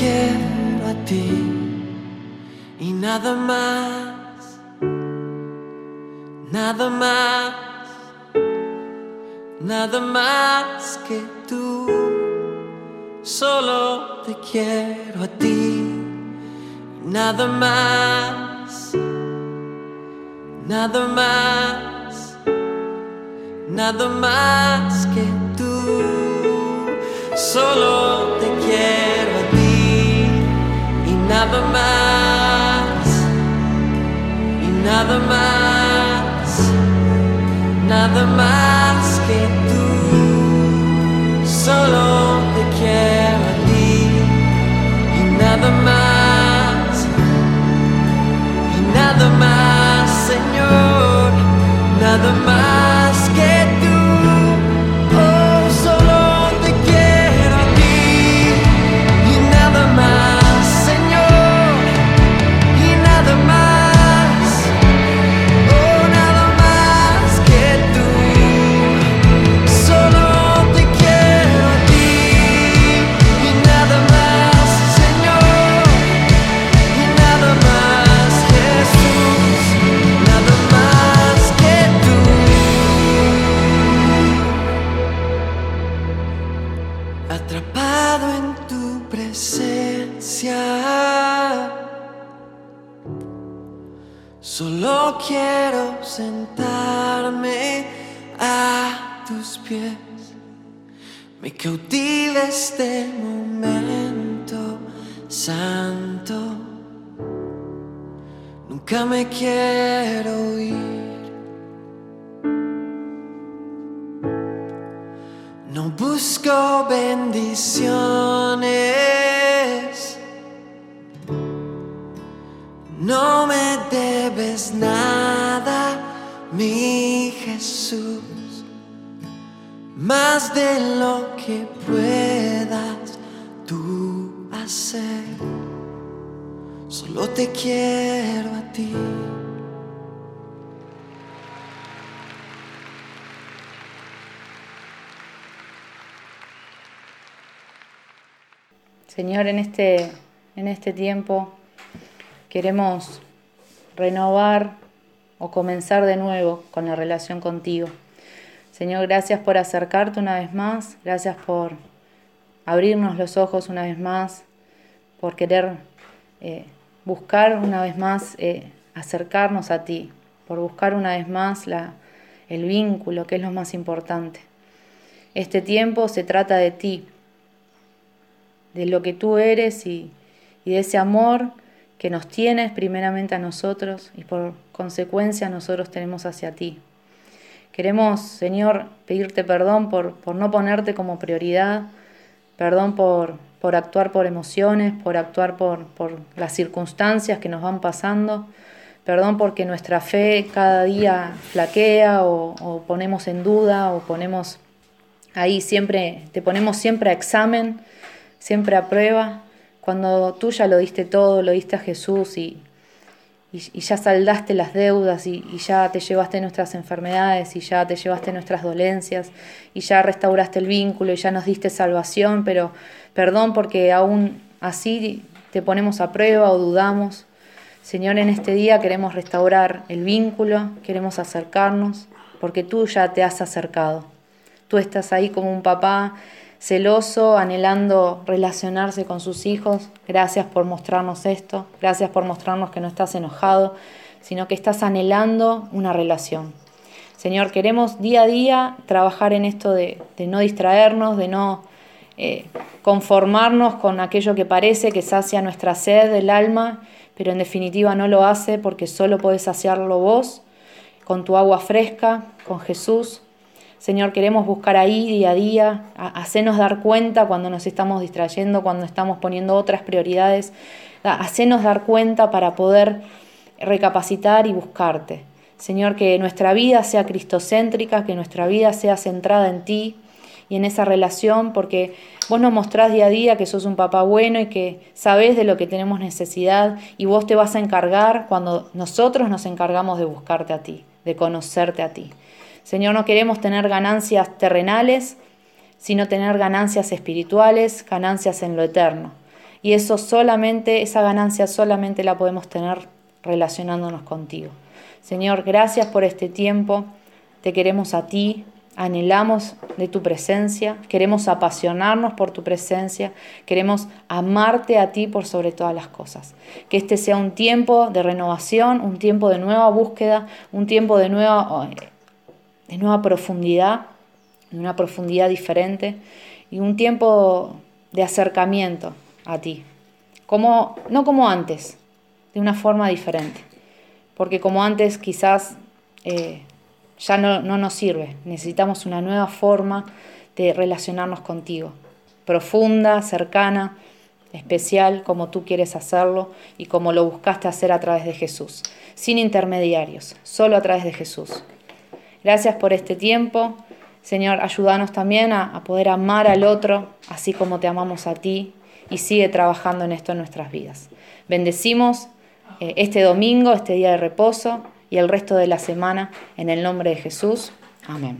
a ti y nada más, nada más, nada más que tú. Solo te quiero a ti, nada más, nada más nada más que tú. Solo nada más, y nada más, nada más que tú. Solo te quiero a ti y nada más, y nada más, Señor, nada más que Solo Me cautiva este momento santo. Nunca me quiero ir. No busco bendiciones. No me debes nada, mi Jesús, más de lo que puedas tú hacer. Solo te quiero a ti. Señor, en este, en este tiempo queremos renovar o comenzar de nuevo con la relación contigo. Señor, gracias por acercarte una vez más, gracias por abrirnos los ojos una vez más, por querer eh, buscar una vez más eh, acercarnos a ti, por buscar una vez más la, el vínculo, que es lo más importante. Este tiempo se trata de ti, de lo que tú eres y, y de ese amor que nos tienes primeramente a nosotros y por consecuencia nosotros tenemos hacia ti. Queremos, Señor, pedirte perdón por, por no ponerte como prioridad, perdón por, por actuar por emociones, por actuar por, por las circunstancias que nos van pasando, perdón porque nuestra fe cada día flaquea o, o ponemos en duda o ponemos ahí siempre, te ponemos siempre a examen, siempre a prueba cuando tú ya lo diste todo, lo diste a Jesús y, y, ya saldaste las deudas y, y, ya te llevaste nuestras enfermedades y ya te llevaste nuestras dolencias y ya restauraste el vínculo y ya nos diste salvación, pero perdón porque aún así te ponemos a prueba o dudamos. Señor, en este día queremos restaurar el vínculo, queremos acercarnos, porque tú ya te has acercado. Tú estás ahí como un papá celoso, anhelando relacionarse con sus hijos. Gracias por mostrarnos esto, gracias por mostrarnos que no estás enojado, sino que estás anhelando una relación. Señor, queremos día a día trabajar en esto de, no distraernos, de no eh, conformarnos con aquello que parece que sacia nuestra sed del alma, pero en definitiva no lo hace porque solo podés saciarlo vos, con tu agua fresca, con Jesús, Señor, queremos buscar ahí día a día, hacernos dar cuenta cuando nos estamos distrayendo, cuando estamos poniendo otras prioridades, hacernos dar cuenta para poder recapacitar y buscarte. Señor, que nuestra vida sea cristocéntrica, que nuestra vida sea centrada en ti y en esa relación, porque vos nos mostrás día a día que sos un papá bueno y que sabés de lo que tenemos necesidad y vos te vas a encargar cuando nosotros nos encargamos de buscarte a ti, de conocerte a ti. Señor, no queremos tener ganancias terrenales, sino tener ganancias espirituales, ganancias en lo eterno. Y eso solamente, esa ganancia solamente la podemos tener relacionándonos contigo. Señor, gracias por este tiempo. Te queremos a ti, anhelamos de tu presencia, queremos apasionarnos por tu presencia, queremos amarte a ti por sobre todas las cosas. Que este sea un tiempo de renovación, un tiempo de nueva búsqueda, un tiempo de nueva de nueva profundidad, de una profundidad diferente y un tiempo de acercamiento a ti. Como, no como antes, de una forma diferente. Porque como antes quizás eh, ya no, no nos sirve. Necesitamos una nueva forma de relacionarnos contigo. Profunda, cercana, especial, como tú quieres hacerlo y como lo buscaste hacer a través de Jesús. Sin intermediarios, solo a través de Jesús. Gracias por este tiempo. Señor, ayúdanos también a, poder amar al otro, así como te amamos a ti, y sigue trabajando en esto en nuestras vidas. Bendecimos eh, este domingo, este día de reposo y el resto de la semana en el nombre de Jesús. Amén.